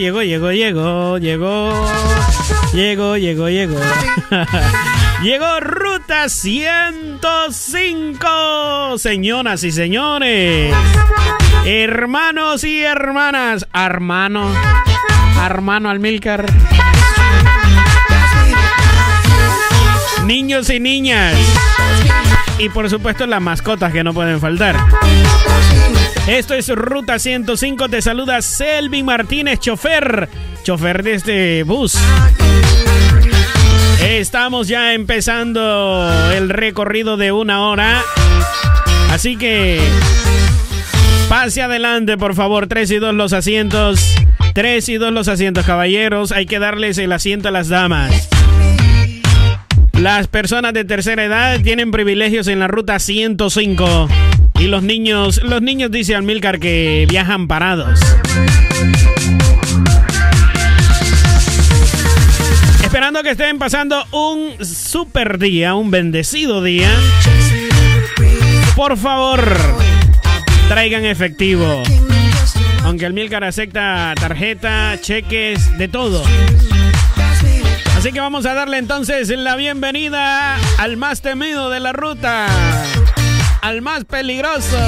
llegó, llegó, llegó, llegó, llegó, llegó. Llegó, llegó, Ruta 105, señoras y señores. Hermanos y hermanas. Hermano. Hermano Almilcar. Niños y niñas. Y por supuesto las mascotas que no pueden faltar. Esto es Ruta 105. Te saluda Selvin Martínez, chofer. Chofer de este bus. Estamos ya empezando el recorrido de una hora. Así que pase adelante, por favor. Tres y dos los asientos. Tres y dos los asientos, caballeros. Hay que darles el asiento a las damas. Las personas de tercera edad tienen privilegios en la ruta 105. Y los niños, los niños dice Almilcar que viajan parados. Esperando que estén pasando un super día, un bendecido día. Por favor, traigan efectivo. Aunque Almilcar acepta tarjeta, cheques, de todo. Así que vamos a darle entonces la bienvenida al más temido de la ruta, al más peligroso.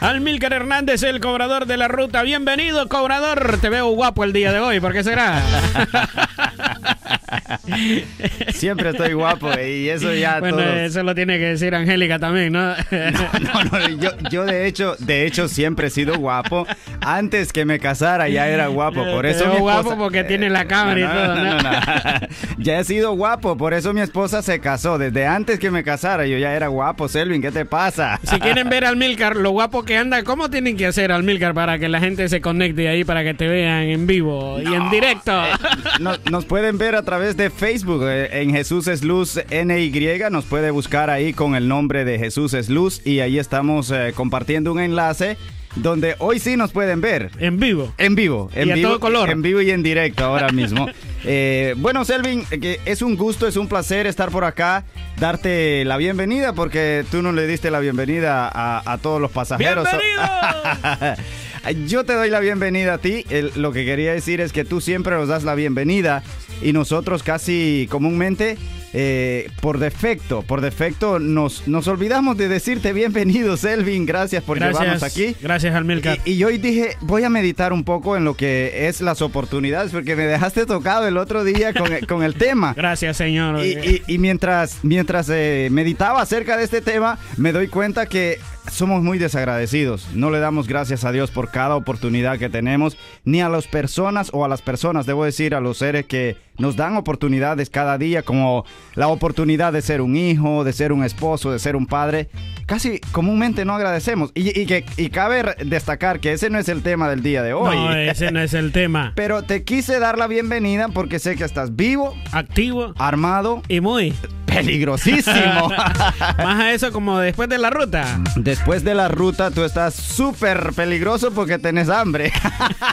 Almilcar Hernández, el cobrador de la ruta. Bienvenido, cobrador. Te veo guapo el día de hoy. ¿Por qué será? Siempre estoy guapo y eso ya Bueno, eso lo tiene que decir Angélica también, ¿no? No, no, yo, yo, de hecho, de hecho siempre he sido guapo. Antes que me casara ya era guapo, por eso esposa... guapo porque tiene la cámara y todo, ¿no? Ya he sido guapo, por eso mi esposa se casó. Desde antes que me casara yo ya era guapo, Selvin, ¿qué te pasa? Si quieren ver al Milcar, lo guapo que anda, ¿cómo tienen que hacer al Milcar para que la gente se conecte ahí para que te vean en vivo y en directo? Eh, nos pueden ver a través de Facebook eh, en Jesús es Luz NY. Nos puede buscar ahí con el nombre de Jesús es Luz y ahí estamos eh, compartiendo un enlace donde hoy sí nos pueden ver. En vivo. En vivo. En y vivo, a todo color. En vivo y en directo ahora mismo. eh, bueno, Selvin, que es un gusto, es un placer estar por acá, darte la bienvenida, porque tú no le diste la bienvenida a, a todos los pasajeros. ¡Bienvenido! Yo te doy la bienvenida a ti. El, lo que quería decir es que tú siempre nos das la bienvenida y nosotros casi comúnmente, eh, por defecto, por defecto, nos, nos olvidamos de decirte bienvenido, Selvin. Gracias por gracias, llevarnos aquí. Gracias, Almilcar. Y, y hoy dije, voy a meditar un poco en lo que es las oportunidades, porque me dejaste tocado el otro día con, el, con el tema. Gracias, señor. Y, y, y mientras, mientras eh, meditaba acerca de este tema, me doy cuenta que somos muy desagradecidos. No le damos gracias a Dios por cada oportunidad que tenemos, ni a las personas o a las personas, debo decir, a los seres que nos dan oportunidades cada día, como la oportunidad de ser un hijo, de ser un esposo, de ser un padre. Casi comúnmente no agradecemos. Y, y que, y cabe destacar que ese no es el tema del día de hoy. No, ese no es el tema. Pero te quise dar la bienvenida porque sé que estás vivo, activo, armado y muy peligrosísimo. Más a eso como después de la ruta. Después de la ruta tú estás súper peligroso porque tenés hambre.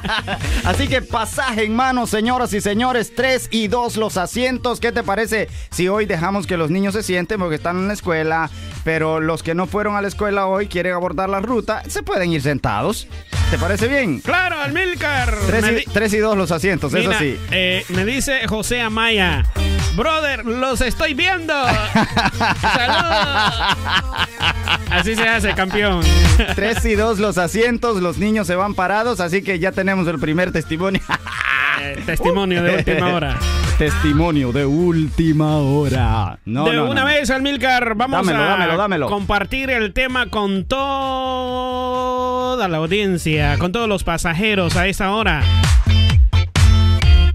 Así que pasaje en mano, señoras y señores, tres y dos los asientos. ¿Qué te parece si hoy dejamos que los niños se sienten porque están en la escuela, pero los que no fueron a la escuela hoy quieren abordar la ruta, se pueden ir sentados? ¿Te parece bien? Claro, Almilcar. Tres y, tres y dos los asientos, Mira, eso sí. Eh, me dice José Amaya, brother, los estoy viendo. Saludos. Así se hace, campeón. Tres y dos los asientos, los niños se van parados, así que ya tenemos el primer testimonio. Eh, testimonio de última hora. Testimonio de última hora. No, de no, una no. vez, Almilcar, vamos Dámelo, a dámelo, dámelo. compartir el tema con toda la audiencia, con todos los pasajeros a esta hora.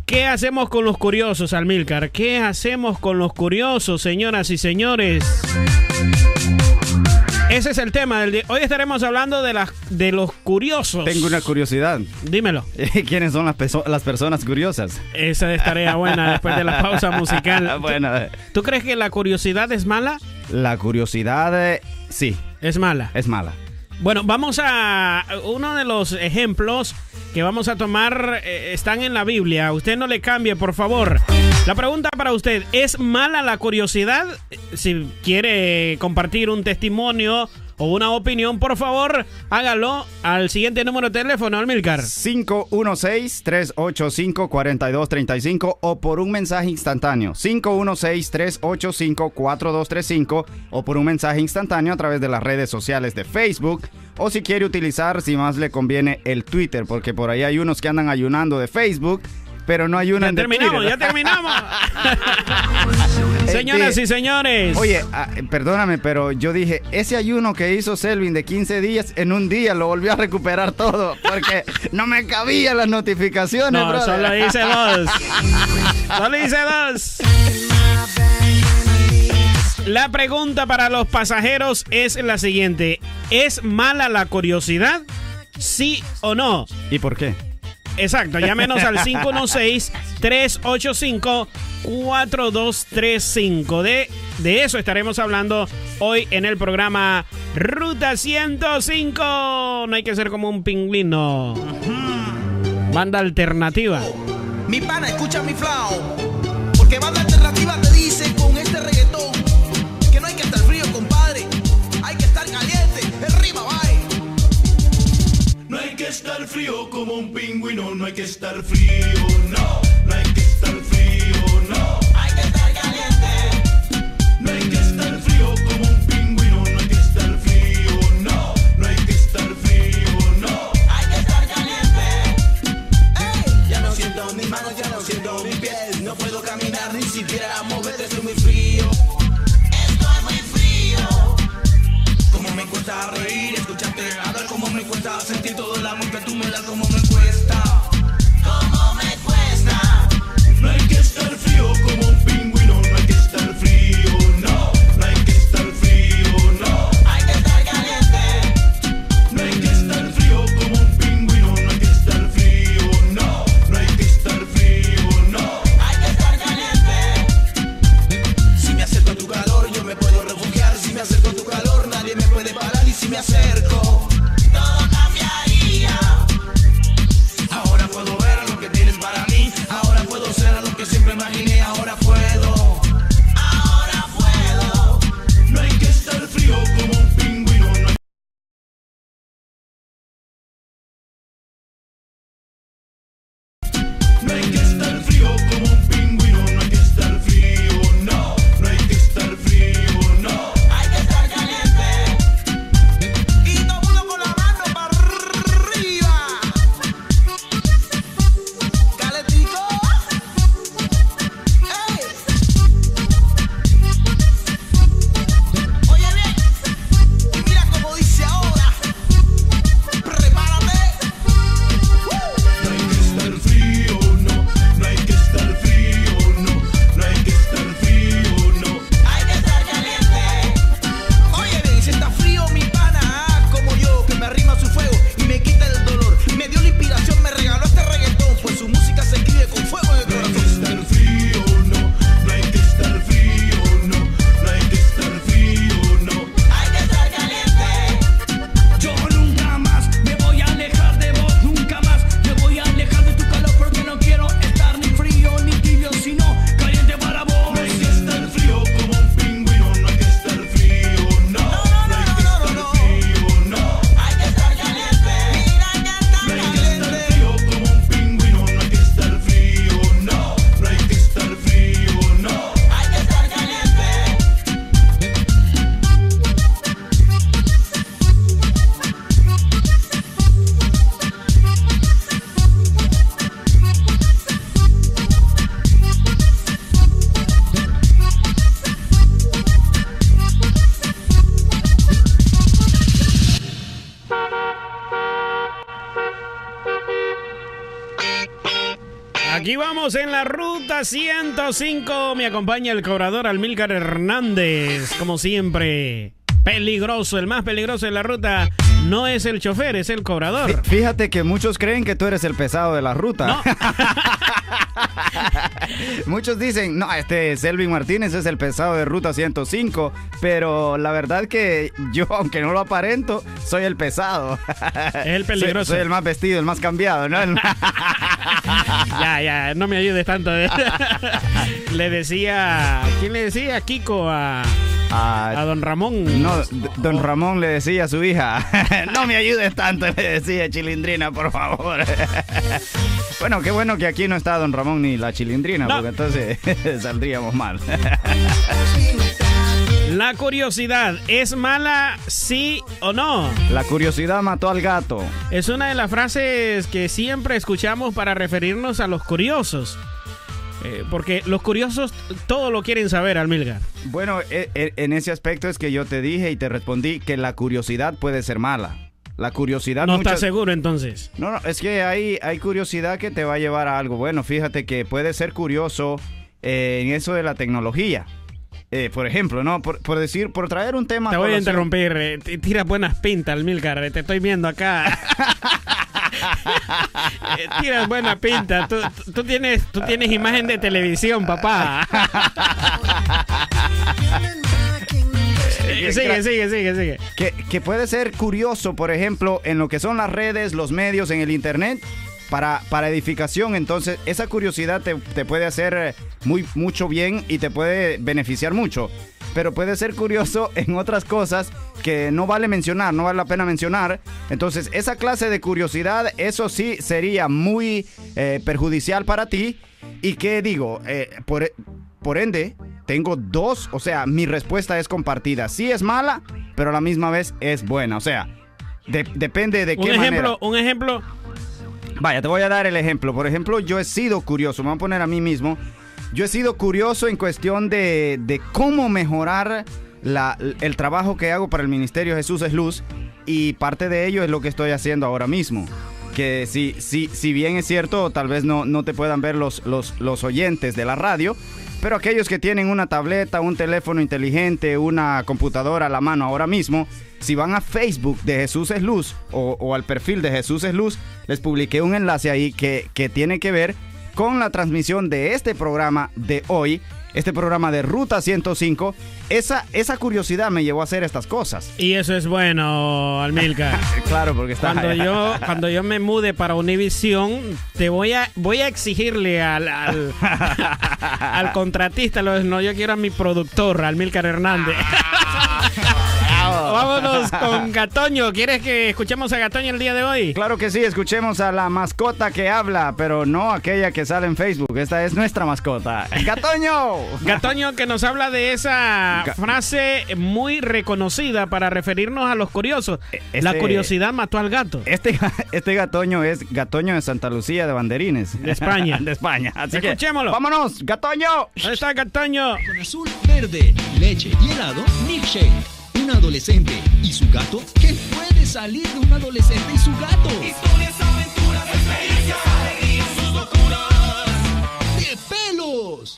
¿Qué hacemos con los curiosos, Almilcar? ¿Qué hacemos con los curiosos, señoras y señores? Ese es el tema del día. Hoy estaremos hablando de, las de los curiosos. Tengo una curiosidad. Dímelo. ¿Quiénes son las, peso- las personas curiosas? Esa es tarea buena después de la pausa musical. bueno, eh, ¿Tú crees que la curiosidad es mala? la curiosidad, eh, sí, Es mala. es mala. Bueno, vamos a uno de los ejemplos que vamos a tomar eh, están en la Biblia. Usted no le cambie, por favor. La pregunta para usted, ¿es mala la curiosidad? Si quiere compartir un testimonio o una opinión, por favor, hágalo al siguiente número de teléfono, Almilcar. 516-385-4235 o por un mensaje instantáneo. 516-385-4235 o por un mensaje instantáneo a través de las redes sociales de Facebook. O si quiere utilizar, si más le conviene, el Twitter, porque por ahí hay unos que andan ayunando de Facebook pero no hay una ya terminamos, ya terminamos. Señoras y señores. Oye, ah, perdóname, pero yo dije, ese ayuno que hizo Selvin de 15 días, en un día lo volvió a recuperar todo, porque no me cabían las notificaciones, no, solo hice dos. solo hice dos. La pregunta para los pasajeros es la siguiente. ¿Es mala la curiosidad? ¿Sí o no? ¿Y por qué? Exacto, llámenos al 516-385-4235. De, de eso estaremos hablando hoy en el programa Ruta 105. No hay que ser como un pingüino. Banda alternativa. Mi pana, escucha mi flow. Estar frío como un pingüino, no hay que estar frío, no, no hay que estar frío, no. Hay que estar caliente. No hay que estar frío como un pingüino, no hay que estar frío, no, no hay que estar frío, no. Hay que estar caliente. Ey, ya no siento mis manos, ya no siento mis pies. No puedo caminar ni siquiera moverte, 105. Me acompaña el cobrador Almílcar Hernández, como siempre. peligroso, el más peligroso de la ruta no es el chofer, es el cobrador. Fí- Fíjate que muchos creen que tú eres el pesado de la ruta. No. Muchos dicen, no, este Selvin Martínez es el pesado de Ruta 105, pero la verdad que yo, aunque no lo aparento, soy el pesado. Es el peligroso. Soy, soy el más vestido, el más cambiado, ¿no? El- Ya, ya, no me ayudes tanto. le decía, ¿quién le decía? Kiko a, a Ah, don Ramón. no, don Ramón le decía a su hija, no me ayudes tanto, le decía Chilindrina, por favor. bueno, qué bueno que aquí no está don Ramón ni la Chilindrina, No. porque entonces saldríamos mal. La curiosidad, ¿es mala sí o no? la curiosidad mató al gato. Es una de las frases que siempre escuchamos para referirnos a los curiosos. Eh, porque los curiosos todo lo quieren saber, Almilgar. Bueno, e- e- en ese aspecto es que yo te dije y te respondí que la curiosidad puede ser mala. La curiosidad No muchas- estás seguro entonces. No, no, es que hay, hay curiosidad que te va a llevar a algo. Bueno, fíjate que puede ser curioso eh, en eso de la tecnología. Eh, por ejemplo, ¿no? Por, por decir, por traer un tema... Te voy a interrumpir. eh, t- Tiras buenas pintas, Almilcar. eh, Te estoy viendo acá. Eh, Tiras buena pinta. Tú, tú tienes, tú tienes imagen de televisión, papá. Eh, sigue, sigue, sigue, sigue. Que, que puede ser curioso, por ejemplo, en lo que son las redes, los medios, en el internet, para, para edificación. Entonces, esa curiosidad te, te puede hacer eh, muy, mucho bien y te puede beneficiar mucho. Pero puede ser curioso en otras cosas que no vale mencionar, no vale la pena mencionar. Entonces, esa clase de curiosidad, eso sí sería muy eh, perjudicial para ti. Y que digo, Eh, por, por ende, tengo dos, o sea, mi respuesta es compartida. Sí es mala, pero a la misma vez es buena. O sea, de- depende de Un qué ejemplo, manera. un ejemplo. Vaya, te voy a dar el ejemplo. Por ejemplo, yo he sido curioso, me voy a poner a mí mismo. Yo he sido curioso en cuestión de, de cómo mejorar la- el trabajo que hago para el Ministerio Jesús es Luz. Y parte de ello es lo que estoy haciendo ahora mismo. Que si, si, si bien es cierto, tal vez no, no te puedan ver los, los, los oyentes de la radio, pero aquellos que tienen una tableta, un teléfono inteligente, una computadora a la mano ahora mismo, si van a Facebook de Jesús es Luz o, al perfil de Jesús es Luz, les publiqué un enlace ahí que, que tiene que ver con la transmisión de este programa de hoy, este programa de Ruta 105. Esa, esa curiosidad me llevó a hacer estas cosas. Y eso es bueno, Almilcar. Claro, porque está... Cuando yo, cuando yo me mude para Univision, te voy a, voy a exigirle al, al, al contratista, no, yo quiero a mi productor, Almilcar Hernández. Vámonos con Gatoño. ¿Quieres que escuchemos a Gatoño el día de hoy? Claro que sí, escuchemos a la mascota que habla, pero no aquella que sale en Facebook. Esta es nuestra mascota. ¡Gatoño! Gatoño que nos habla de esa Ga- frase muy reconocida para referirnos a los curiosos. E- La este- curiosidad mató al gato. Este, este gatoño es Gatoño de Santa Lucía de Banderines. De España. de España. Así que, Escuchémoslo. ¡Vámonos, Gatoño! ¿Dónde está Gatoño? Con azul, verde, leche y helado, milkshake. Un adolescente y su gato. ¿Qué puede salir de un adolescente y su gato? Historias, aventuras, experiencias, alegrías, sus locuras. ¡De pelos!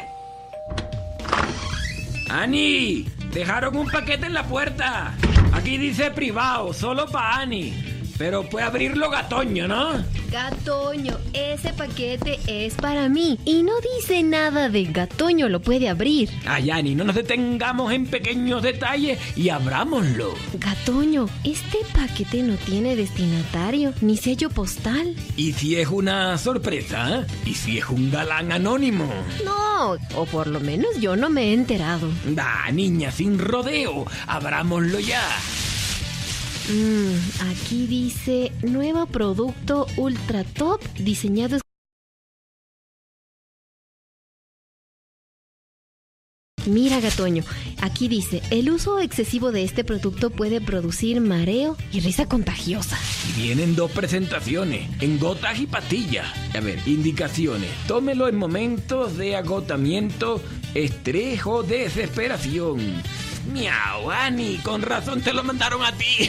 Ani, dejaron un paquete en la puerta. Aquí dice privado, solo para Ani. Pero puede abrirlo gatoño, ¿no? Gatoño, ese paquete es para mí. Y no dice nada de Gatoño lo puede abrir. Ay, Ani, no nos detengamos en pequeños detalles y abrámoslo. Gatoño, este paquete no tiene destinatario ni sello postal. ¿Y si es una sorpresa? ¿eh? ¿Y si es un galán anónimo? No, o por lo menos yo no me he enterado. Da, niña, sin rodeo, abrámoslo ya. Mm, aquí dice nuevo producto ultra top diseñado Mira, Gatoño, aquí dice, el uso excesivo de este producto puede producir mareo y risa contagiosa. Y vienen dos presentaciones, en gotas y pastillas. A ver, indicaciones. Tómelo en momentos de agotamiento, estrés o desesperación. Miau, Ani, con razón te lo mandaron a ti.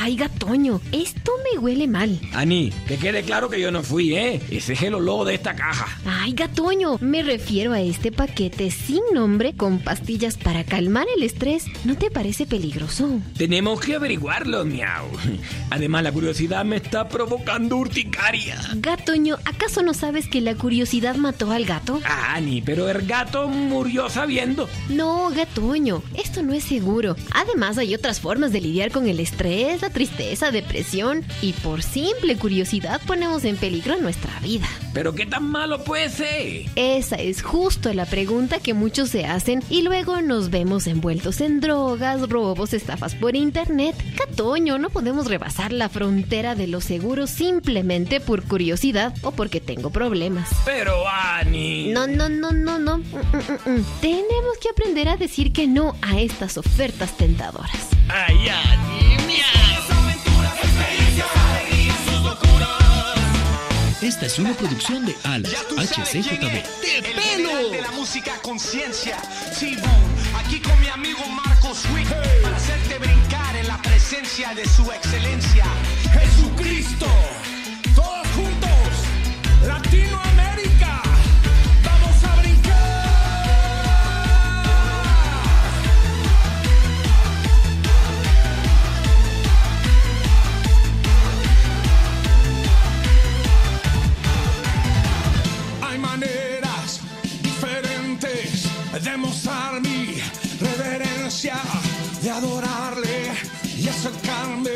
Ay, Gatoño, esto me huele mal. Ani, que quede claro que yo no fui, ¿eh? Ese es el olor de esta caja. Ay, Gatoño, me refiero a este paquete sin nombre con pastillas para calmar el estrés. ¿No te parece peligroso? Tenemos que averiguarlo, miau. Además, la curiosidad me está provocando urticaria. Gatoño, ¿acaso no sabes que la curiosidad mató al gato? Ah, Ani, pero el gato murió sabiendo. No, Gatoño, esto no es seguro. Además, hay otras formas de lidiar con el estrés, la tristeza, depresión y por simple curiosidad ponemos en peligro nuestra vida. Pero qué tan malo puede ser. Esa es justo la pregunta que muchos se hacen y luego nos vemos envueltos en drogas, robos, estafas por internet. Catoño, no podemos rebasar la frontera de lo seguro simplemente por curiosidad o porque tengo problemas. Pero, Ani. No, no, no, no, no. Mm, mm, mm, mm. Tenemos que aprender a decir que no a estas ofertas tentadoras. Esta es una producción de Alas HCJB. ¡De pelo! De la música conciencia. T-Bone, aquí con mi amigo Marcos Wick para hacerte brincar en la presencia de su excelencia. Jesucristo, mostrar mi reverencia, de adorarle y acercarme,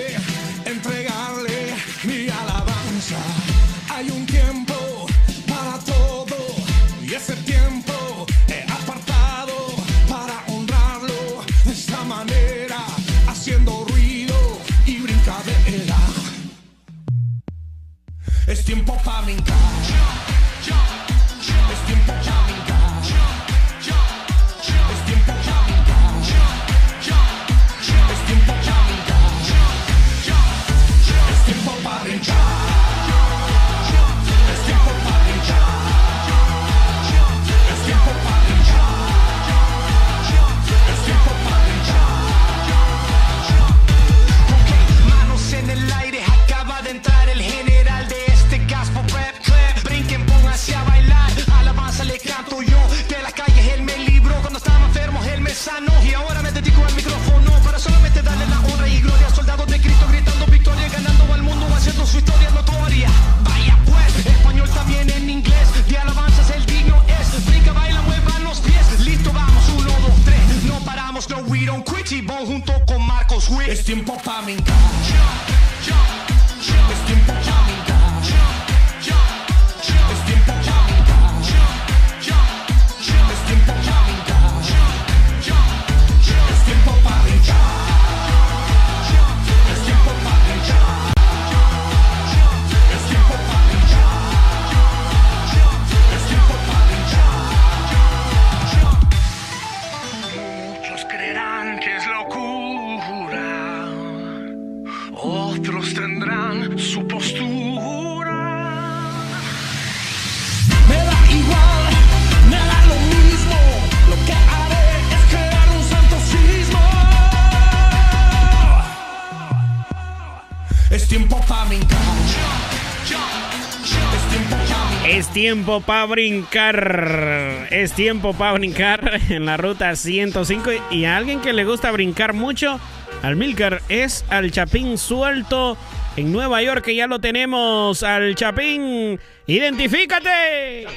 tiempo para brincar. Es tiempo para brincar en la ruta 105. Y a alguien que le gusta brincar mucho, al Milcar, es al Chapín suelto en Nueva York, que ya lo tenemos. Al Chapín, identifícate.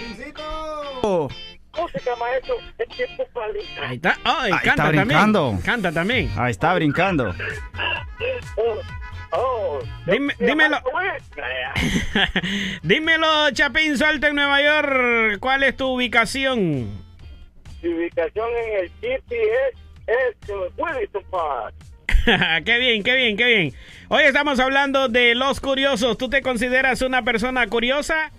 Oh, Música, maestro, es tiempo para brincar. Ahí está. Ay, Ahí canta está también. brincando. Canta también. ahí está brincando. Oh, Dime- dímelo. Dímelo, Chapín suelto en Nueva York. ¿Cuál es tu ubicación? Mi ubicación en el GPS es en Williston Park. qué bien, qué bien, qué bien. Hoy estamos hablando de los curiosos. ¿Tú te consideras una persona curiosa?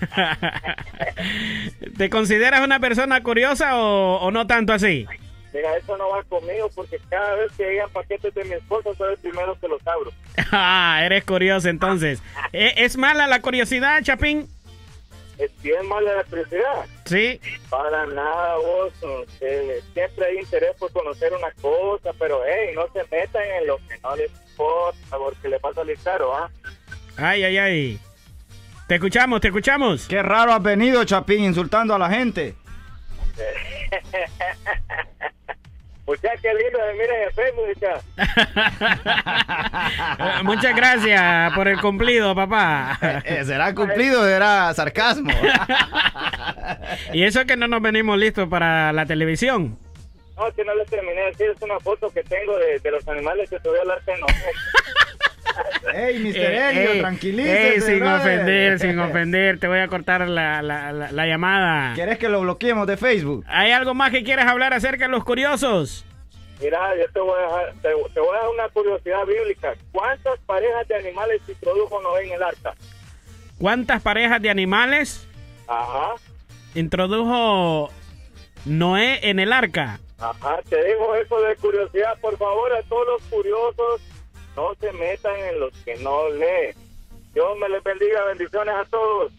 ¿Te consideras una persona curiosa o, o no tanto así? Mira, eso no va conmigo porque cada vez que llegan paquetes de mi esposa soy el primero que los abro. Ah, eres curioso entonces. ¿E- ¿Es mala la curiosidad, Chapín? es bien mala la curiosidad. Sí. Para nada, vos. eh, siempre hay interés por conocer una cosa, pero hey, no se metan en lo que no les importa, porque le pasa salir caro, ¿ah? Ay, ay, ay. Te escuchamos, te escuchamos. Qué raro has venido, Chapín, insultando a la gente. Miren. Eh, Muchas gracias por el cumplido, papá. Eh, ¿Será cumplido o será sarcasmo? Y eso que no nos venimos listos para la televisión. No, que no les terminé de decir, es una foto que tengo de, de los animales que subió al arte no. ¡Ey, Mr. Eh, Helio, ey, tranquilícese, ey, sin brother. ofender, sin ofender. Te voy a cortar la, la- la- la llamada. ¿Quieres que lo bloqueemos de Facebook? ¿Hay algo más que quieras hablar acerca de los curiosos? Mira, yo te voy a dejar, te, te voy a dar una curiosidad bíblica. ¿Cuántas parejas de animales introdujo Noé en el arca? ¿Cuántas parejas de animales Ajá, introdujo Noé en el arca? ajá, te digo eso de curiosidad. Por favor, a todos los curiosos, no se metan en los que no leen. Dios me les bendiga, bendiciones a todos.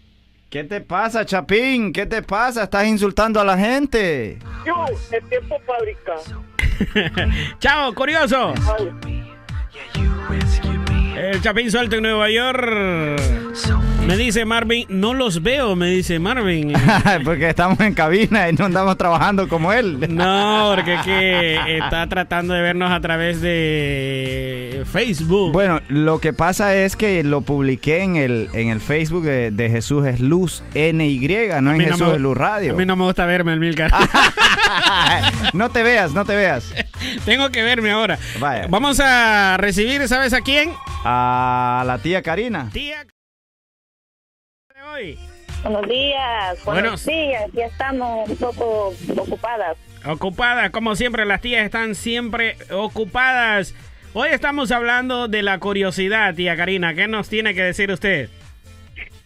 ¿Qué te pasa, Chapín? ¿Qué te pasa? Estás insultando a la gente. Yo, el tiempo fábrica. Chao, curioso. Ay. El Chapín suelto en Nueva York. Me dice Marvin, no los veo, me dice Marvin. Porque estamos en cabina y no andamos trabajando como él. No, porque que está tratando de vernos a través de Facebook. Bueno, lo que pasa es que lo publiqué en el, en el Facebook de, de Jesús es Luz NY, no en no Jesús me- es Luz Radio. A mí no me gusta verme, el Milcar. no te veas, no te veas. Tengo que verme ahora. Vaya. Vamos a recibir, ¿sabes a quién? A la tía Karina. Tía Buenos días, buenos Buenos- días, ya estamos un poco ocupadas. Ocupadas, como siempre, las tías están siempre ocupadas. Hoy estamos hablando de la curiosidad, tía Karina. ¿Qué nos tiene que decir usted?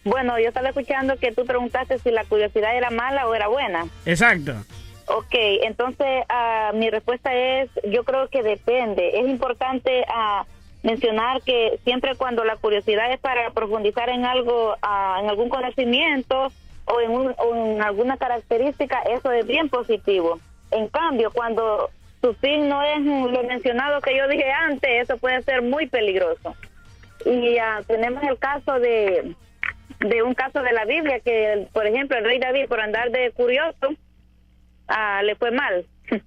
Bueno, yo estaba escuchando que tú preguntaste si la curiosidad era mala o era buena. Exacto. Ok, entonces ah, mi respuesta es, yo creo que depende. Es importante ah, mencionar que siempre cuando la curiosidad es para profundizar en algo, ah, en algún conocimiento o en, un- o en alguna característica, eso es bien positivo. En cambio, cuando su fin no es lo mencionado que yo dije antes, eso puede ser muy peligroso. Y ah, tenemos el caso de, de un caso de la Biblia que, por ejemplo, el rey David, por andar de curioso, ah, le fue mal.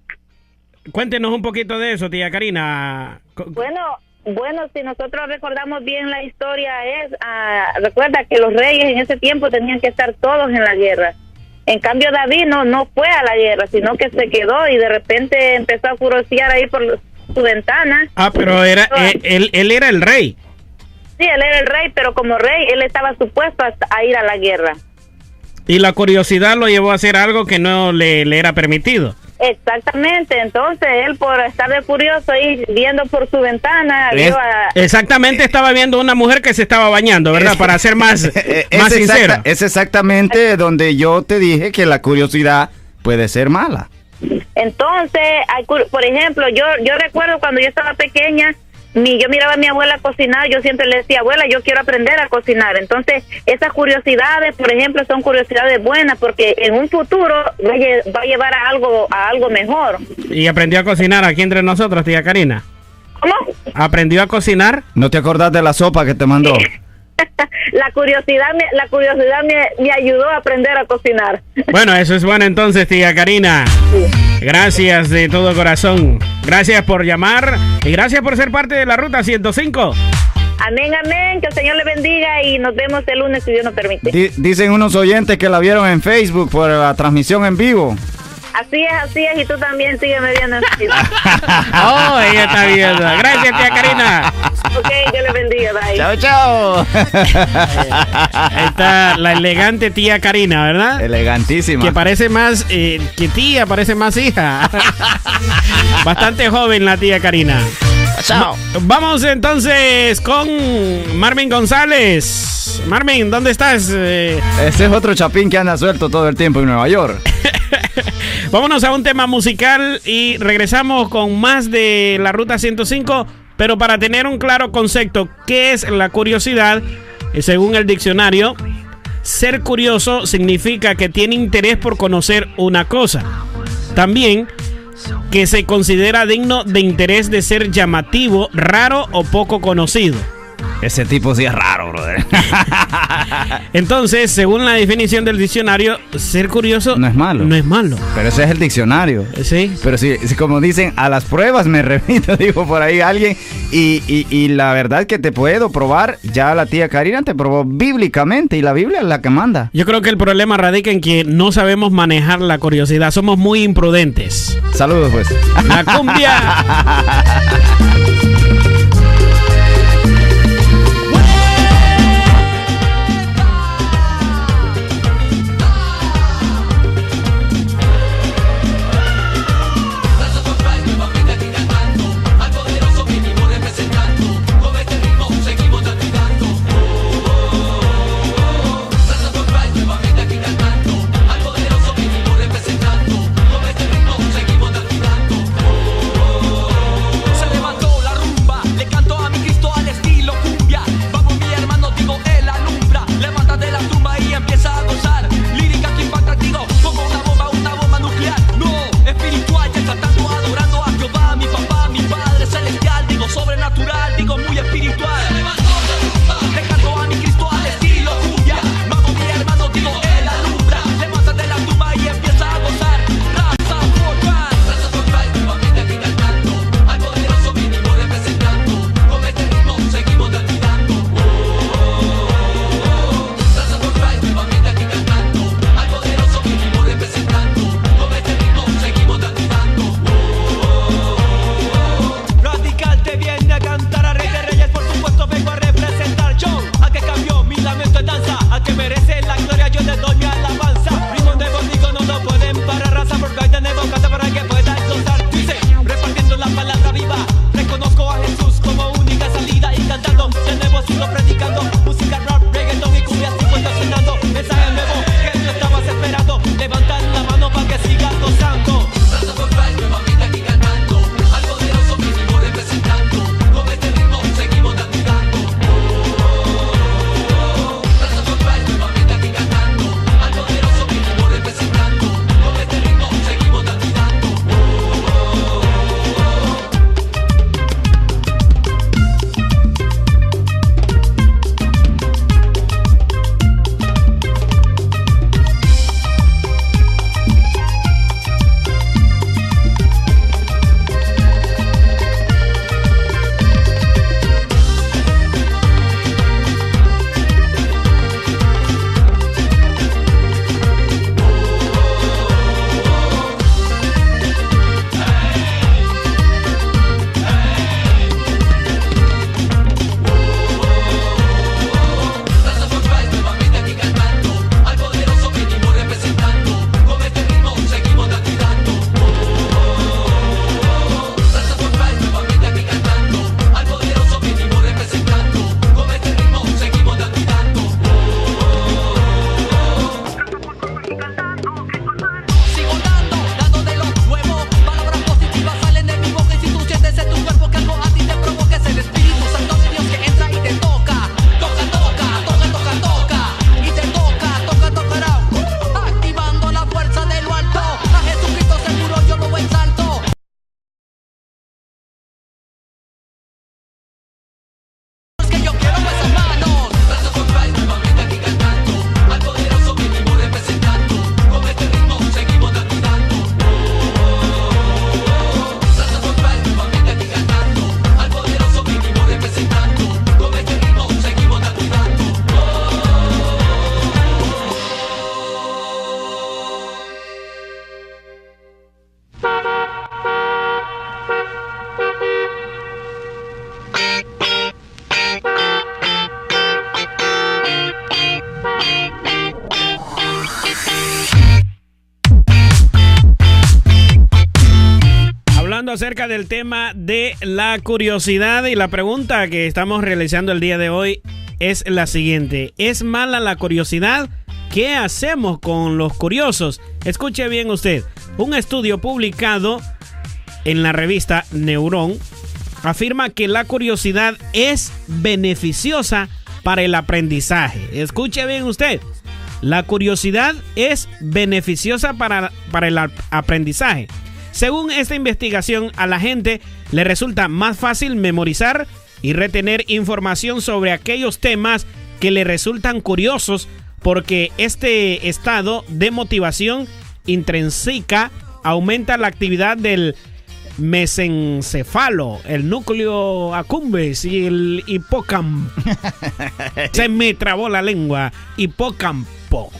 Cuéntenos un poquito de eso, tía Karina. Bueno, bueno, si nosotros recordamos bien la historia es, ah, recuerda que los reyes en ese tiempo tenían que estar todos en la guerra. En cambio David no no fue a la guerra, sino que se quedó y de repente empezó a curiosear ahí por su ventana. Ah, pero era eh, él, él era el rey. Sí, él era el rey, pero como rey él estaba supuesto a, a ir a la guerra. Y la curiosidad lo llevó a hacer algo que no le, le era permitido. Exactamente, entonces él por estar de curioso ahí viendo por su ventana, Es- vio a- exactamente estaba viendo una mujer que se estaba bañando, ¿verdad? Para ser más, más es, exacta- sincero. es exactamente donde yo te dije que la curiosidad puede ser mala. Entonces, por ejemplo, yo yo recuerdo cuando yo estaba pequeña, mi, yo miraba a mi abuela cocinar, yo siempre le decía, abuela, yo quiero aprender a cocinar. Entonces, esas curiosidades, por ejemplo, son curiosidades buenas porque en un futuro va a, lle- va a llevar a algo a algo mejor. Y aprendió a cocinar aquí entre nosotros, tía Karina. ¿Cómo? ¿Aprendió a cocinar? ¿No te acordás de la sopa que te mandó? la curiosidad me, la curiosidad me, me ayudó a aprender a cocinar. Bueno, eso es bueno entonces, tía Karina. Gracias de todo corazón. Gracias por llamar y gracias por ser parte de la Ruta 105. Amén, amén, que el Señor le bendiga y nos vemos el lunes si Dios nos permite. Di- dicen unos oyentes que la vieron en Facebook por la transmisión en vivo. Así es, así es, y tú también sígueme viendo en Facebook. Oh, ella está viendo. Gracias, tía Karina. ok, Dios le bendiga, bye. Chao, chao. Ahí está la elegante tía Karina, ¿verdad? Elegantísima. Que parece más eh, que tía, parece más hija. Bastante joven la tía Karina. Chao. Vamos entonces con Marvin González. Marvin, ¿dónde estás? Eh, Ese es otro chapín que anda suelto todo el tiempo en Nueva York. Vámonos a un tema musical y regresamos con más de la Ruta 105, pero para tener un claro concepto, ¿qué es la curiosidad? Eh, según el diccionario, ser curioso significa que tiene interés por conocer una cosa. También que se considera digno de interés de ser llamativo, raro o poco conocido. Ese tipo sí es raro, brother. Entonces, según la definición del diccionario, ser curioso No es malo. No es malo. Pero ese es el diccionario. Sí. Pero si, si como dicen, a las pruebas me remito, dijo por ahí alguien. Y, y- y la verdad que te puedo probar, ya la tía Karina te probó bíblicamente y la Biblia es la que manda. Yo creo que el problema radica en que no sabemos manejar la curiosidad. Somos muy imprudentes. Saludos pues. La cumbia. acerca del tema de la curiosidad y la pregunta que estamos realizando el día de hoy es la siguiente. ¿Es mala la curiosidad? ¿Qué hacemos con los curiosos? Escuche bien usted. Un estudio publicado en la revista Neurón afirma que la curiosidad es beneficiosa para el aprendizaje. Escuche bien usted. La curiosidad es beneficiosa para, para el ap- aprendizaje. Según esta investigación, a la gente le resulta más fácil memorizar y retener información sobre aquellos temas que le resultan curiosos porque este estado de motivación intrínseca aumenta la actividad del mesencefalo, el núcleo accumbens y el hipocampo. Se me trabó la lengua. Hipocampo.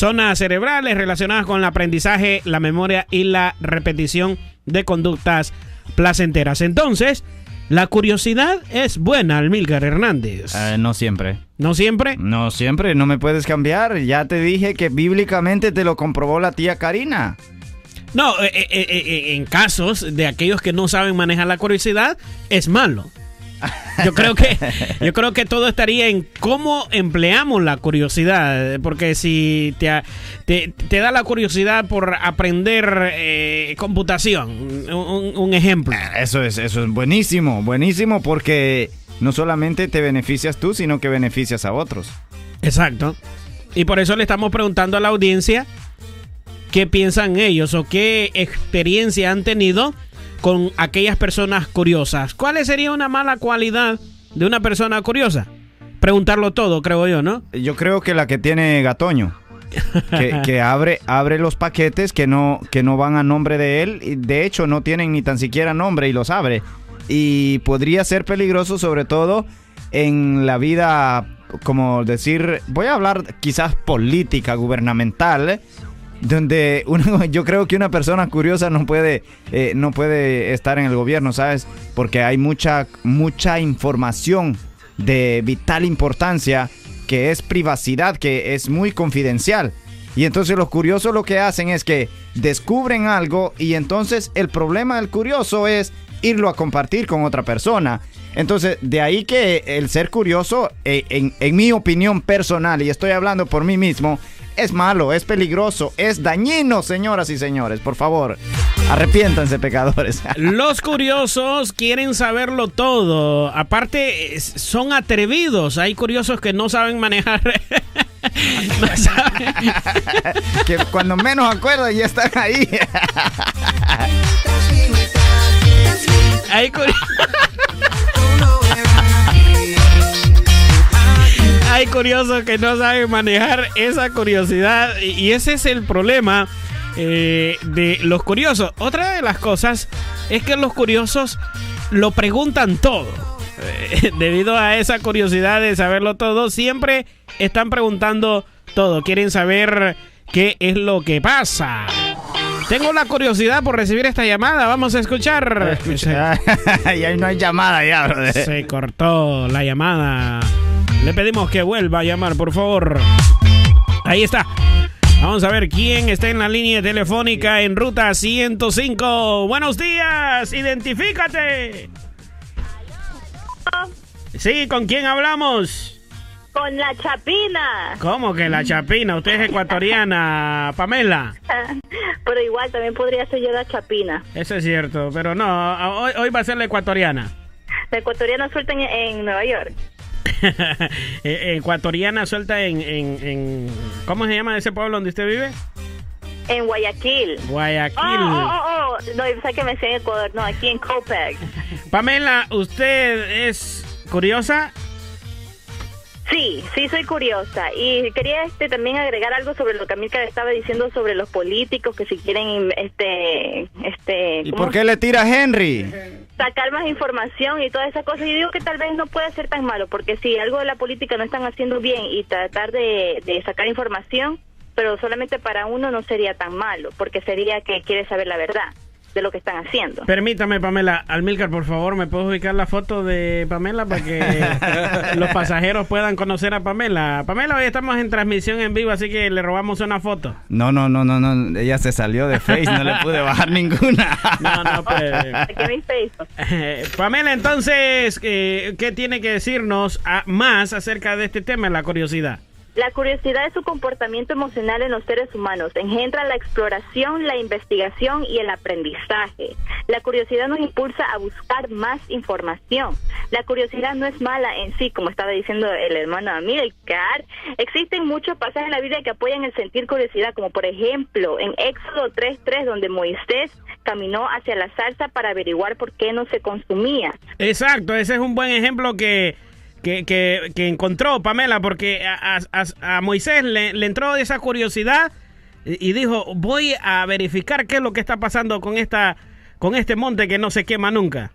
Zonas cerebrales relacionadas con el aprendizaje, la memoria y la repetición de conductas placenteras. Entonces, la curiosidad es buena, Almilcar Hernández. Eh, no siempre. ¿No siempre? No siempre, no me puedes cambiar. Ya te dije que bíblicamente te lo comprobó la tía Karina. No, eh, eh, eh, eh, en casos de aquellos que no saben manejar la curiosidad, es malo. Yo creo que yo creo que todo estaría en cómo empleamos la curiosidad, porque si te, te, te da la curiosidad por aprender eh, computación, un, un ejemplo. Eso es, eso es buenísimo, buenísimo porque no solamente te beneficias tú, sino que beneficias a otros. Exacto. Y por eso le estamos preguntando a la audiencia qué piensan ellos o qué experiencia han tenido con aquellas personas curiosas. ¿Cuál sería una mala cualidad de una persona curiosa? Preguntarlo todo, creo yo, ¿no? Yo creo que la que tiene Gatoño. Que, que abre, abre los paquetes que no, que no van a nombre de él. Y de hecho, no tienen ni tan siquiera nombre y los abre. Y podría ser peligroso, sobre todo en la vida, como decir, voy a hablar quizás política, gubernamental. Donde uno, yo creo que una persona curiosa no puede, eh, no puede estar en el gobierno, ¿sabes? Porque hay mucha, mucha información de vital importancia que es privacidad, que es muy confidencial. Y entonces los curiosos lo que hacen es que descubren algo y entonces el problema del curioso es irlo a compartir con otra persona. Entonces, de ahí que el ser curioso, eh, en, en mi opinión personal, y estoy hablando por mí mismo, es malo, es peligroso, es dañino, señoras y señores. Por favor, arrepiéntanse, pecadores. Los curiosos quieren saberlo todo. Aparte, son atrevidos. Hay curiosos que no saben manejar. No saben. que cuando menos acuerdan ya están ahí. Hay, curi- Hay curiosos que no saben manejar esa curiosidad y ese es el problema eh, de los curiosos. Otra de las cosas es que los curiosos lo preguntan todo. Eh, Debido a esa curiosidad de saberlo todo, siempre están preguntando todo. Quieren saber qué es lo que pasa. Tengo la curiosidad por recibir esta llamada. Vamos a escuchar. y ahí no hay llamada ya, brother. Se cortó la llamada. Le pedimos que vuelva a llamar, por favor. Ahí está. Vamos a ver quién está en la línea telefónica en ruta 105. Buenos días, identifícate. Sí, ¿con quién hablamos? Con la chapina. ¿Cómo que la chapina? Usted es ecuatoriana, Pamela. Pero igual también podría ser yo la chapina. Eso es cierto, pero no, hoy, hoy va a ser la ecuatoriana. La ecuatoriana suelta en, en Nueva York. Eh, ecuatoriana suelta en, en, en- ¿Cómo se llama ese pueblo donde usted vive? En Guayaquil. Guayaquil. Oh, oh, oh, oh. No, yo pensaba que me decía en Ecuador. No, aquí en Copec. Pamela, ¿usted es curiosa? Sí, sí soy curiosa y quería este también agregar algo sobre lo que Amílcar estaba diciendo sobre los políticos que si quieren este este ¿Y ¿cómo? por qué le tira a Henry? sacar más información y todas esas cosas. Y digo que tal vez no puede ser tan malo, porque si algo de la política no están haciendo bien y tratar de, de sacar información, pero solamente para uno no sería tan malo, porque sería que quiere saber la verdad de lo que están haciendo. Permítame, Pamela. Almilcar, por favor, ¿me puedo ubicar la foto de Pamela para que los pasajeros puedan conocer a Pamela? Pamela, hoy estamos en transmisión en vivo, así que le robamos una foto. No, no, no, no, no. Ella se salió de Face, no le pude bajar ninguna. No, no, pues. Aquí Facebook. Eh, Pamela, entonces, eh, ¿qué tiene que decirnos a- más acerca de este tema, la curiosidad? La curiosidad es un comportamiento emocional en los seres humanos. Engendra la exploración, la investigación y el aprendizaje. La curiosidad nos impulsa a buscar más información. La curiosidad no es mala en sí, como estaba diciendo el hermano Amilcar. Existen muchos pasajes en la Biblia que apoyan el sentir curiosidad, como por ejemplo en Éxodo 3.3, donde Moisés caminó hacia la salsa para averiguar por qué no se consumía. Exacto, ese es un buen ejemplo que, que, que- que encontró Pamela, porque a, a- a Moisés le, le entró esa curiosidad y, dijo, voy a verificar qué es lo que está pasando con, esta, con este monte que no se quema nunca.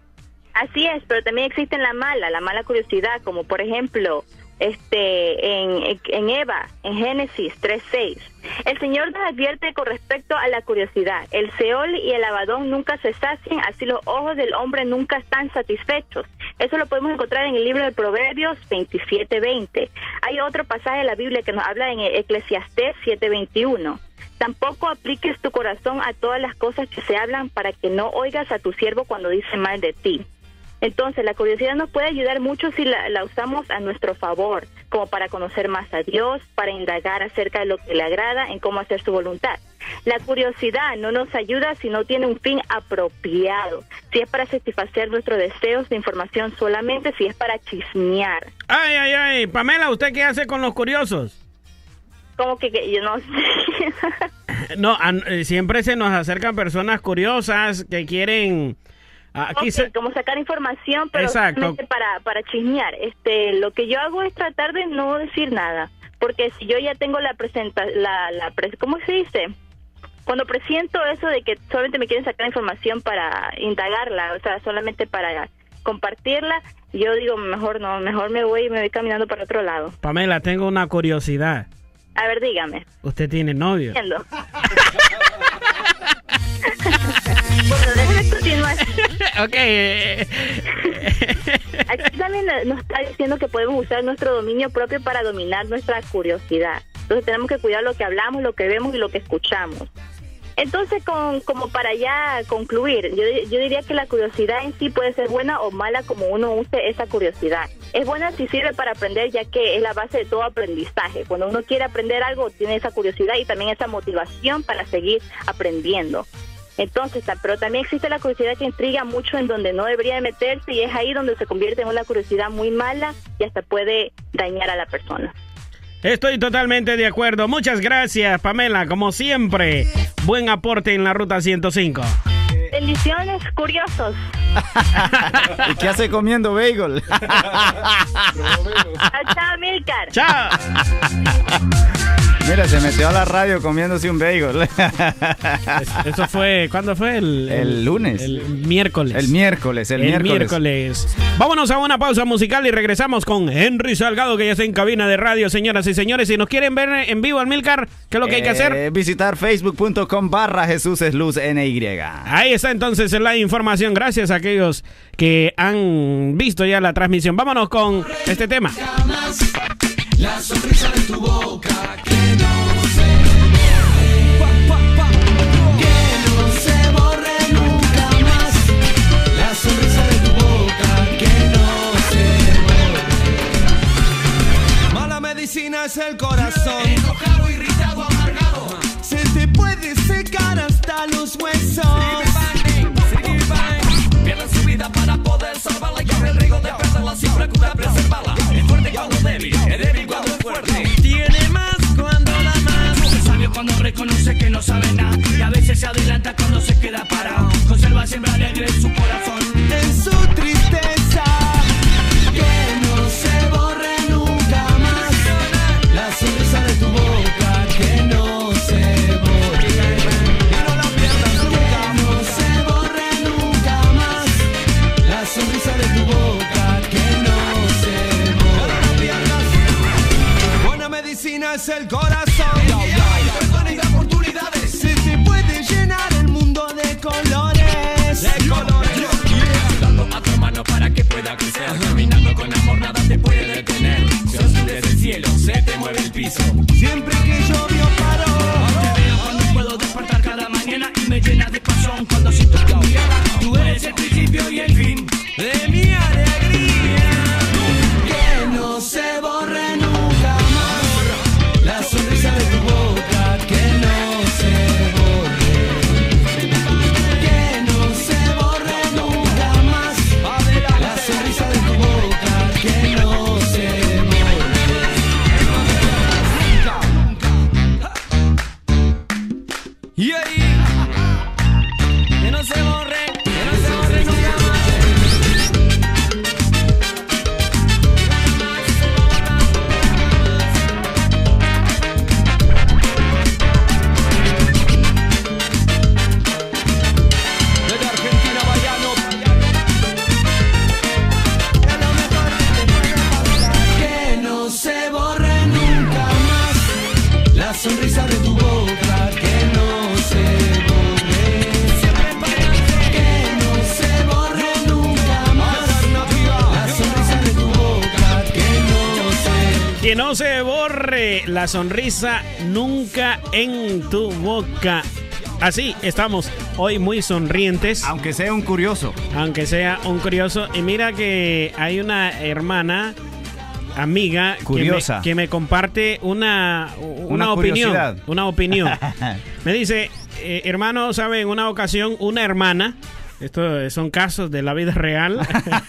Así es, pero también existe la mala, la mala curiosidad, como por ejemplo, este, en, en Eva, en Génesis 3.6. El Señor nos advierte con respecto a la curiosidad. El Seol y el Abadón nunca se sacian, así los ojos del hombre nunca están satisfechos. Eso lo podemos encontrar en el libro de Proverbios 27.20. Hay otro pasaje de la Biblia que nos habla en Eclesiastés 7.21. Tampoco apliques tu corazón a todas las cosas que se hablan para que no oigas a tu siervo cuando dice mal de ti. Entonces, la curiosidad nos puede ayudar mucho si la, la usamos a nuestro favor, como para conocer más a Dios, para indagar acerca de lo que le agrada, en cómo hacer su voluntad. La curiosidad no nos ayuda si no tiene un fin apropiado, si es para satisfacer nuestros deseos de información solamente, si es para chismear. Ay, ay, ay, Pamela, ¿usted qué hace con los curiosos? Como que, que yo no sé. No, eh, siempre se nos acercan personas curiosas que quieren... Aquí se- como sacar información, pero Exacto. para, para chismear. Este, lo que yo hago es tratar de no decir nada, porque si yo ya tengo la presenta, la, la pres- ¿cómo se dice? Cuando presiento eso de que solamente me quieren sacar información para indagarla, o sea, solamente para compartirla, yo digo, mejor no, mejor me voy y me voy caminando para otro lado. Pamela, tengo una curiosidad. A ver, dígame. ¿Usted tiene novio? ok. Aquí también nos está diciendo que podemos usar nuestro dominio propio para dominar nuestra curiosidad. Entonces tenemos que cuidar lo que hablamos, lo que vemos y lo que escuchamos. Entonces, con, como para ya concluir, yo diría que la curiosidad en sí puede ser buena o mala como uno use esa curiosidad. Es buena si sirve para aprender, ya que es la base de todo aprendizaje. Cuando uno quiere aprender algo, tiene esa curiosidad y también esa motivación para seguir aprendiendo. Entonces, pero también existe la curiosidad que intriga mucho en donde no debería de meterse y es ahí donde se convierte en una curiosidad muy mala y hasta puede dañar a la persona. Estoy totalmente de acuerdo. Muchas gracias, Pamela. Como siempre, buen aporte en la Ruta 105. Bendiciones, curiosos. ¿Y qué hace comiendo bagel? Chao, chao, Milcar. Chao. Mira, se metió a la radio comiéndose un bagel. Eso fue, ¿cuándo fue? El, El lunes. El miércoles. El miércoles, el, El miércoles. miércoles. Vámonos a una pausa musical y regresamos con Henry Salgado, que ya está en cabina de radio, señoras y señores. Si nos quieren ver en vivo al Milcar, ¿qué es lo que hay que hacer? Eh, visitar facebook.com barra Jesús es luz NY. Ahí está entonces la información. Gracias a aquellos que han visto ya la transmisión. Vámonos con este tema. La sonrisa de tu boca es el corazón Enojado, irritado, amargado Se te puede secar hasta los huesos Pierden su vida para poder salvarla y corre el riesgo de perderla sin procurar preservarla. Es fuerte cuando es débil, es débil cuando es fuerte. Tiene más cuando la más. Es sabio cuando reconoce que no sabe nada y a veces se adelanta cuando se queda parado. Conserva siempre alegre su corazón. La sonrisa nunca en tu boca. Así estamos hoy muy sonrientes. Aunque sea un curioso. Aunque sea un curioso. Y mira que hay una hermana, amiga, que me- Curiosa. Que, me, comparte una, una, Una opinión. curiosidad. Una opinión. me dice, eh, hermano, ¿sabe? En una ocasión, una hermana. Estos son casos de la vida real.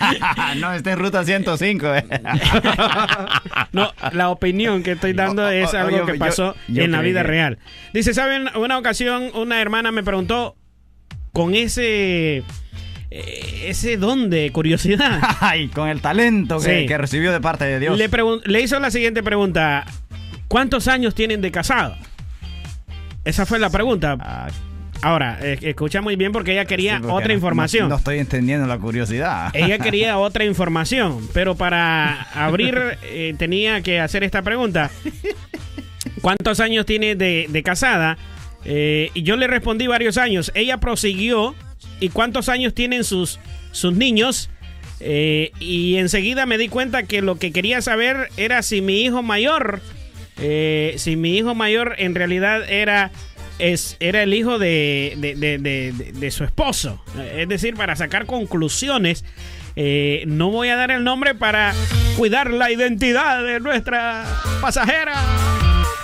no, está en ruta 105. eh. No, la opinión que estoy dando es algo yo- que pasó yo en la vida que- real. Dice, ¿saben? Una ocasión una hermana me preguntó con ese eh, ese don de curiosidad. Ay, con el talento que, Sí. que recibió de parte de Dios. Le hizo la siguiente pregunta. ¿Cuántos años tienen de casado? Esa fue la pregunta. Ah, Ahora, eh, escucha muy bien porque ella quería sí, porque otra no- información. No, no estoy entendiendo la curiosidad. Ella quería otra información, pero para abrir eh, tenía que hacer esta pregunta. ¿Cuántos años tiene de, de casada? Eh, y yo le respondí varios años. Ella prosiguió. ¿Y cuántos años tienen sus, sus niños? Eh, y enseguida me di cuenta que lo que quería saber era si mi hijo mayor, si mi hijo mayor en realidad era, es, era el hijo de, de- de- de- su esposo. Es decir, para sacar conclusiones. eh, no voy a dar el nombre para cuidar la identidad de nuestra pasajera.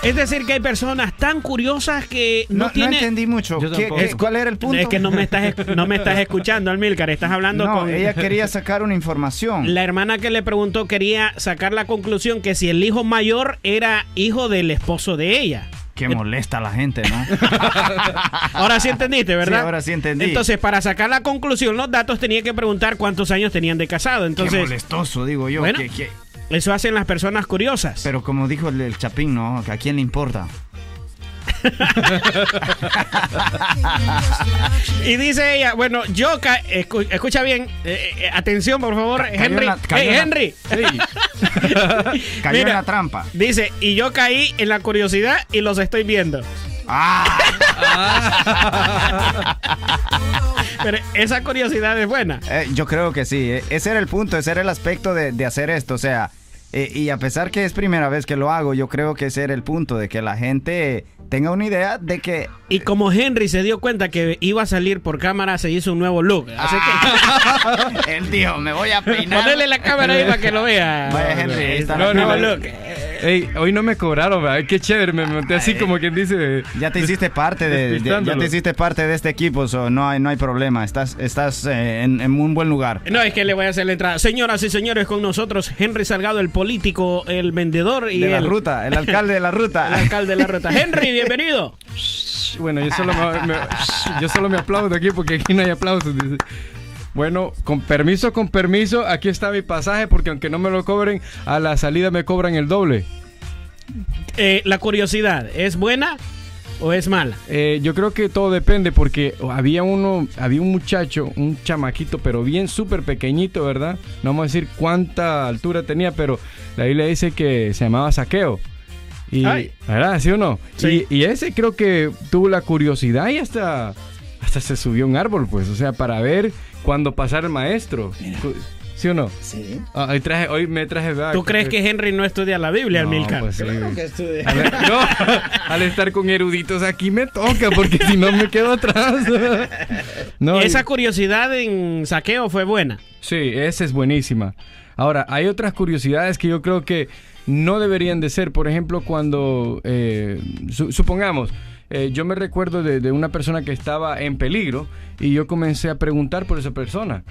Es decir, que hay personas tan curiosas que no, No, entendí mucho. Yo ¿Qué- tampoco. es- ¿Cuál era el punto? Es que no me estás, no me estás escuchando, Almilcar. Estás hablando No, con. ella quería sacar una información. La hermana que le preguntó quería sacar la conclusión que si el hijo mayor era hijo del esposo de ella. Qué molesta a la gente, ¿no? Ahora sí entendiste, ¿verdad? Sí, ahora sí entendí. Entonces, para sacar la conclusión, los datos tenía que preguntar cuántos años tenían de casado. Qué Entonces, molestoso, digo yo. Bueno. que- que- eso hacen las personas curiosas. Pero como dijo el, el Chapín, ¿no? ¿A quién le importa? Y dice ella, bueno, yo escu- escucha bien, eh, eh, atención por favor, cayó Henry. la- cayó Hey, la- Henry. Cayó Mira. en la trampa. Dice, y yo caí en la curiosidad y los estoy viendo. ¡Ah! Pero esa curiosidad es buena. Eh, yo creo que sí. Ese era el punto, ese era el aspecto de, de hacer esto. O sea, eh, y a pesar que es primera vez que lo hago, yo creo que ese era el punto, de que la gente tenga una idea de que... Y como Henry se dio cuenta que iba a salir por cámara, se hizo un nuevo look. Así que Él dijo, me voy a peinar. ponele la cámara ahí para que lo vea. Vaya, Henry, ahí está No, Nuevo look. Ey, hoy no me cobraron, ¿verdad? Qué chévere, me monté así como quien dice. Ya te hiciste parte de, de- ya te hiciste parte de este equipo, so no hay no hay problema. Estás estás eh, en, en un buen lugar. No, es que le voy a hacer la entrada. Señoras y señores, con nosotros Henry Salgado, el político, el vendedor y De la el, ruta, el alcalde de la el ruta. alcalde de la ruta. Henry, bienvenido. Bueno, yo solo me, me- yo solo me aplaudo aquí porque aquí no hay aplausos. dice. Bueno, con permiso, con permiso, aquí está mi pasaje porque aunque no me lo cobren, a la salida me cobran el doble. Eh, la curiosidad, ¿es buena o es mala? Eh, yo creo que todo depende porque había uno, había un muchacho, un chamaquito, pero bien súper pequeñito, ¿verdad? No vamos a decir cuánta altura tenía, pero la Biblia dice que se llamaba Saqueo. Y, Ay. ¿Verdad? ¿Sí o no? Sí. Y, y ese creo que tuvo la curiosidad y hasta, hasta se subió a un árbol, pues, o sea, para ver cuando pasara el maestro. ¿Sí o no? Sí. Ah, hoy, traje, hoy me traje... ¿verdad? ¿Tú crees que Henry no estudia la Biblia, No, Almilcar? pues sí, güey. Al, no, al estar con eruditos aquí me toca, porque si no me quedo atrás. No, Esa y- curiosidad en saqueo fue buena. sí, esa es buenísima. Ahora, hay otras curiosidades que yo creo que no deberían de ser. Por ejemplo, cuando, eh, su- supongamos, eh, yo me recuerdo de, de una persona que estaba en peligro y yo comencé a preguntar por esa persona.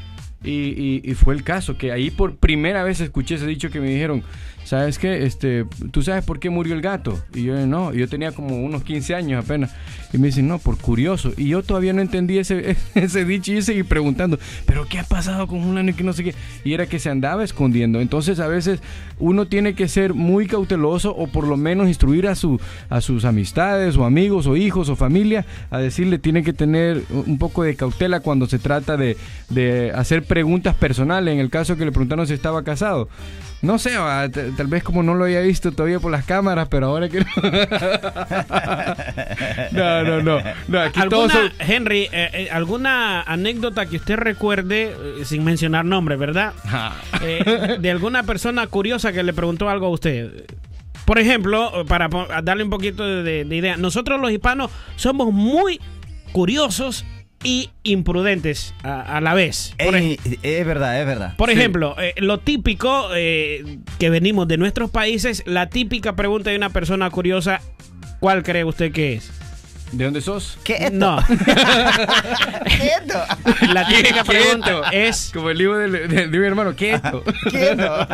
Y, y- y fue el caso, que ahí por primera vez escuché ese dicho que me dijeron, ¿sabes qué? Este, ¿Tú sabes por qué murió el gato? Y yo, no, yo tenía como unos 15 años apenas. Y me dicen, no, por curioso. Y yo todavía no entendí ese, ese dicho y yo seguí preguntando, ¿pero qué ha pasado con un y que no sé qué? Y era que se andaba escondiendo. Entonces a veces uno tiene que ser muy cauteloso o por lo menos instruir a, su, a sus amistades o amigos o hijos o familia a decirle, tiene que tener un poco de cautela cuando se trata de, de hacer preguntas personales. En el caso que le preguntaron si estaba casado. No sé, va, tal vez como no lo había visto todavía por las cámaras, pero ahora que... no, no, no. no aquí todos ¿Alguna, son- Henry, eh, eh, alguna anécdota que usted recuerde, eh, sin mencionar nombre, ¿verdad? Eh, de alguna persona curiosa que le preguntó algo a usted. Por ejemplo, para darle un poquito de, de idea, nosotros los hispanos somos muy curiosos y imprudentes a, a la vez. Por, Ey, es verdad, es verdad. por Sí. ejemplo, eh, lo típico eh, que venimos de nuestros países, la típica pregunta de una persona curiosa, ¿cuál cree usted que es? ¿De dónde sos? ¿Qué No. Quieto. La típica pregunta es Como el libro de, de- de mi hermano, quieto. Quieto.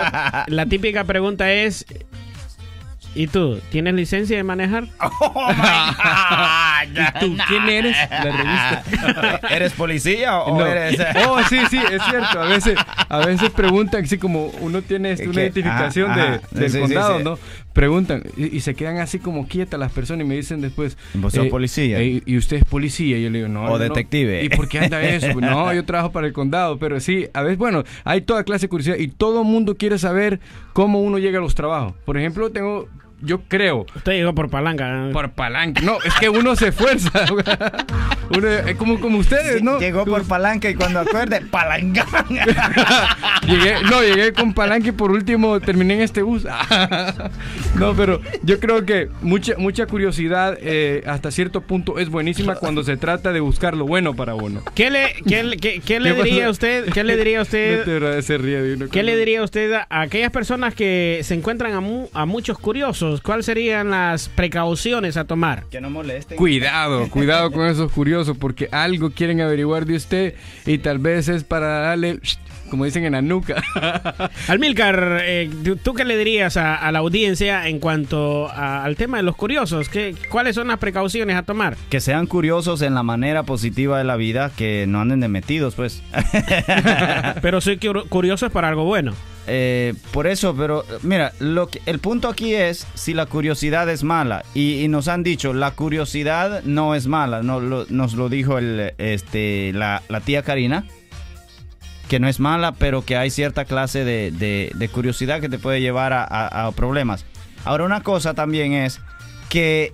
La típica pregunta es ¿Y tú tienes licencia de manejar? Oh ¿Y tú quién eres? La revista. ¿Eres policía o No. eres.? Oh, sí, sí, es cierto. A veces, a veces preguntan, así como uno tiene una ¿Qué? identificación Ajá, de- ajá. del Sí, sí, condado, sí. ¿no? Preguntan y, y se quedan así como quietas las personas y me dicen después. ¿Vos sos policía? eh, ¿Y usted es policía? Y yo le digo, no. O no. detective. ¿Y por qué anda eso? No, yo trabajo para el condado, pero sí, a veces, bueno, hay toda clase de curiosidad y todo mundo quiere saber cómo uno llega a los trabajos. Por ejemplo, tengo. Yo creo, Usted llegó por palanca. por palanca. No, es que uno se esfuerza. uno, es como, como ustedes, ¿no? Llegó por palanca y cuando acuerde, palanca. Llegué, no, llegué con palanque y por último terminé en este bus. no, pero yo creo que mucha, mucha curiosidad eh, hasta cierto punto es buenísima cuando se trata de buscar lo bueno para uno. ¿Qué le, qué, le- qué- qué le ¿Qué diría usted? ¿Qué le diría No usted? te se ríe ¿Qué le diría usted a aquellas personas que se encuentran a, mu- a muchos curiosos? ¿Cuáles serían las precauciones a tomar? Que no molesten. Cuidado, cuidado con esos curiosos porque algo quieren averiguar de usted y tal vez es para darle, como dicen en la nuca. Almilcar, eh, ¿tú- ¿tú qué le dirías a, a la audiencia en cuanto a- al tema de los curiosos? ¿Qué, ¿Cuáles son las precauciones a tomar? Que sean curiosos en la manera positiva de la vida, que no anden de metidos, pues. Pero soy cur- curioso es para algo bueno. Eh, por eso, pero mira, lo que, el punto aquí es si la curiosidad es mala. Y, nos han dicho, la curiosidad no es mala. Nos lo dijo este, la, tía Karina. Que no es mala, pero que hay cierta clase de, curiosidad que te puede llevar a, a- problemas. Ahora, una cosa también es que,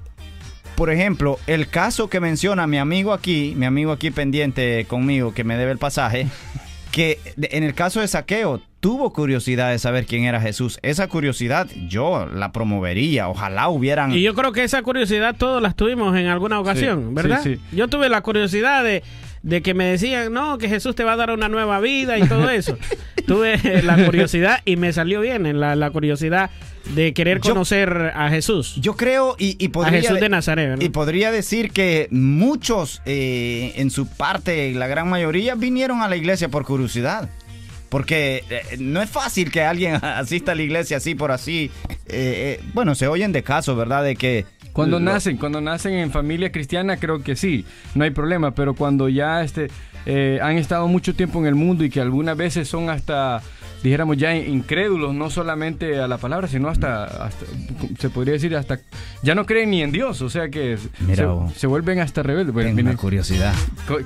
por ejemplo, el caso que menciona mi amigo aquí, mi amigo aquí pendiente conmigo que me debe el pasaje, que en el caso de saqueo tuvo curiosidad de saber quién era Jesús. Esa curiosidad yo la promovería. Ojalá hubieran... Y yo creo que esa curiosidad todos las tuvimos en alguna ocasión, Sí, ¿verdad? sí, sí. Yo tuve la curiosidad de, de que me decían, no, que Jesús te va a dar una nueva vida y todo eso. tuve la curiosidad y me salió bien en la, la curiosidad de querer Yo- conocer a Jesús. Yo creo y, y a podría... Jesús de Nazaret, ¿verdad? Y podría decir que muchos, eh, en su parte, la gran mayoría, vinieron a la iglesia por curiosidad. Porque eh, no es fácil que alguien asista a la iglesia así por así. Eh, eh, bueno, se oyen de casos, ¿verdad? De que... Cuando lo- nacen, cuando nacen en familia cristiana, creo que sí, no hay problema. Pero cuando ya este, han estado mucho tiempo en el mundo y que algunas veces son hasta, dijéramos ya incrédulos, no solamente a la palabra, sino hasta, hasta se podría decir hasta, ya no creen ni en Dios, o sea que Mira, se, vos. se vuelven hasta rebeldes. Bueno, Tengo una curiosidad.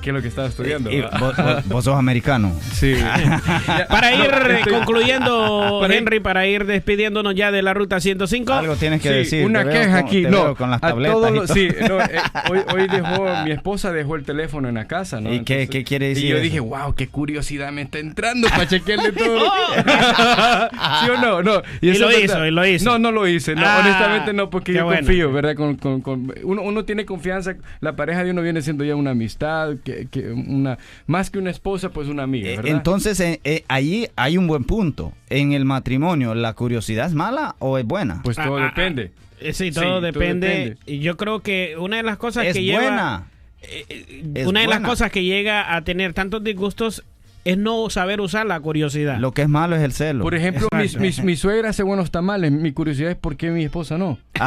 ¿Qué es lo que estaba estudiando? Y vos, vos- vos sos americano. Sí. Para ir eh, estoy- concluyendo, Para ir- Henry, para ir despidiéndonos ya de la ruta 105. Algo tienes que Sí, decir. una te veo queja con- aquí. te No, veo con las tabletas y todo. sí, no, eh, hoy, hoy dejó, mi esposa dejó el teléfono en la casa, ¿no? ¿Y qué- qué quiere decir Y yo eso? dije, wow, qué curiosidad me está entrando para chequearle todo. ¿Sí o no? no. Y eso lo hizo, y lo hizo. No, no lo hice. No, Ah, honestamente no, porque qué yo bueno. Confío, ¿verdad? Con, con- con- uno, uno tiene confianza. La pareja de uno viene siendo ya una amistad, que, que una más que una esposa, pues una amiga, Eh, ¿verdad? Entonces, eh, eh, ahí hay un buen punto. En el matrimonio, ¿la curiosidad es mala o es buena? pues todo Ah, ah, depende. Eh, Sí, Sí, todo, todo depende. depende. Y yo creo que una de las cosas es que lleva. buena. eh, eh, Es una de las cosas que llega a tener tantos disgustos es no saber usar la curiosidad. Lo que es malo es el celo. Por ejemplo, mi, mi- mi suegra hace buenos tamales. Mi curiosidad es por qué mi esposa no.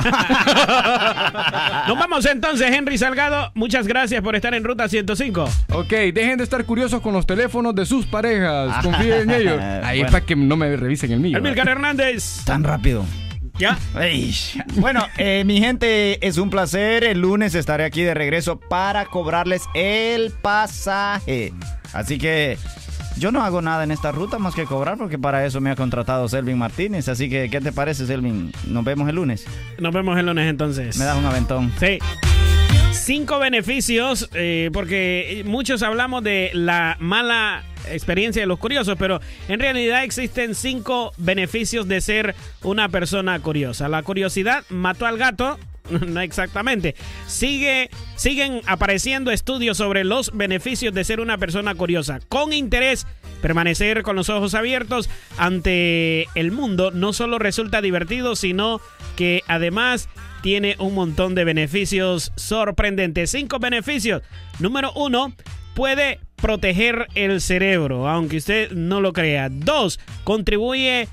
Nos vamos entonces, Henry Salgado. Muchas gracias por estar en Ruta 105. Ok, dejen de estar curiosos con los teléfonos de sus parejas. Confíen en ellos. Ahí es para que no me revisen el mío. Amilcar Hernández. Tan rápido. ¿Ya? Bueno, eh, mi gente, es un placer. El lunes estaré aquí de regreso para cobrarles el pasaje. Así que Yo no hago nada en esta ruta más que cobrar porque para eso me ha contratado Selvin Martínez. Así que, ¿qué te parece, Selvin? Nos vemos el lunes. Nos vemos el lunes entonces. Me das un aventón. Sí. Cinco beneficios, eh, porque muchos hablamos de la mala experiencia de los curiosos, pero en realidad existen cinco beneficios de ser una persona curiosa. La curiosidad mató al gato. No exactamente. Sigue, siguen apareciendo estudios sobre los beneficios de ser una persona curiosa. Con interés, permanecer con los ojos abiertos ante el mundo no solo resulta divertido, sino que además tiene un montón de beneficios sorprendentes. Cinco beneficios. Número uno, puede proteger el cerebro, aunque usted no lo crea. Dos, contribuye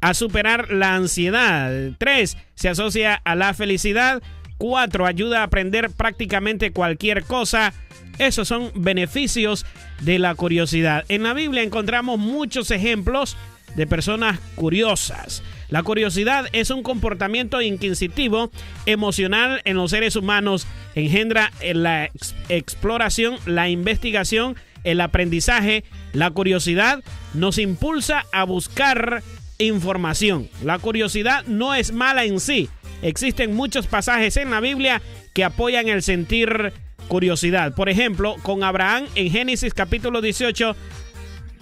a superar la ansiedad. Tres, se asocia a la felicidad. Cuatro, ayuda a aprender prácticamente cualquier cosa. Esos son beneficios de la curiosidad. En la Biblia encontramos muchos ejemplos de personas curiosas. La curiosidad es un comportamiento inquisitivo, emocional en los seres humanos, engendra la ex- exploración, la investigación, el aprendizaje. La curiosidad nos impulsa a buscar información. La curiosidad no es mala en sí. Existen muchos pasajes en la Biblia que apoyan el sentir curiosidad. Por ejemplo, con Abraham en Génesis capítulo 18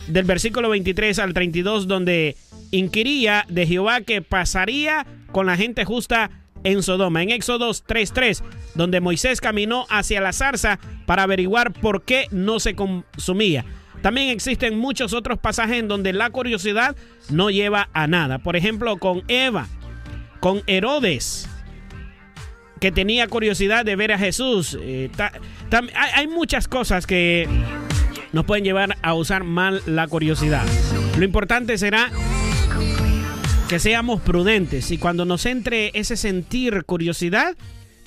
del versículo 23 al 32 donde inquiría de Jehová que pasaría con la gente justa en Sodoma. En Éxodos 3.3 donde Moisés caminó hacia la zarza para averiguar por qué no se consumía. También existen muchos otros pasajes en donde la curiosidad no lleva a nada. Por ejemplo, con Eva, con Herodes, que tenía curiosidad de ver a Jesús. Eh, hay, hay muchas cosas que nos pueden llevar a usar mal la curiosidad. Lo importante será que seamos prudentes y cuando nos entre ese sentir curiosidad,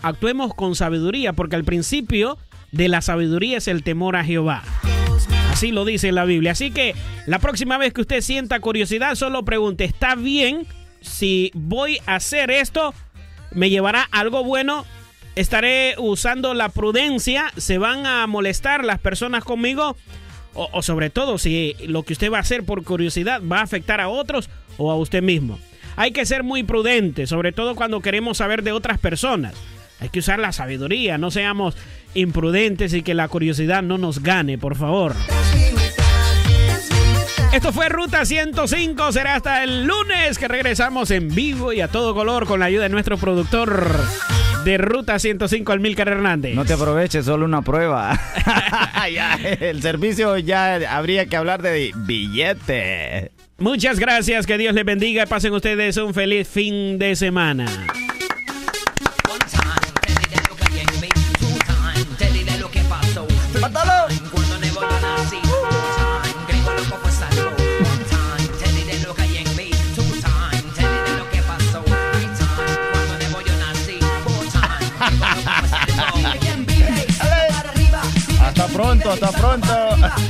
actuemos con sabiduría, porque al principio de la sabiduría es el temor a Jehová. Así lo dice la Biblia. Así que la próxima vez que usted sienta curiosidad, solo pregunte, ¿está bien si voy a hacer esto? ¿Me llevará algo bueno? ¿Estaré usando la prudencia? ¿Se van a molestar las personas conmigo? O, o sobre todo, si lo que usted va a hacer por curiosidad va a afectar a otros o a usted mismo. Hay que ser muy prudente, sobre todo cuando queremos saber de otras personas. Hay que usar la sabiduría, no seamos imprudentes y que la curiosidad no nos gane, por favor. Esto fue Ruta 105, será hasta el lunes que regresamos en vivo y a todo color con la ayuda de nuestro productor de Ruta 105, Almilcar Hernández. No te aproveches, solo una prueba. Ya, el servicio ya habría que hablar de billete. Muchas gracias, que Dios les bendiga y pasen ustedes un feliz fin de semana. pronto, hasta pronto.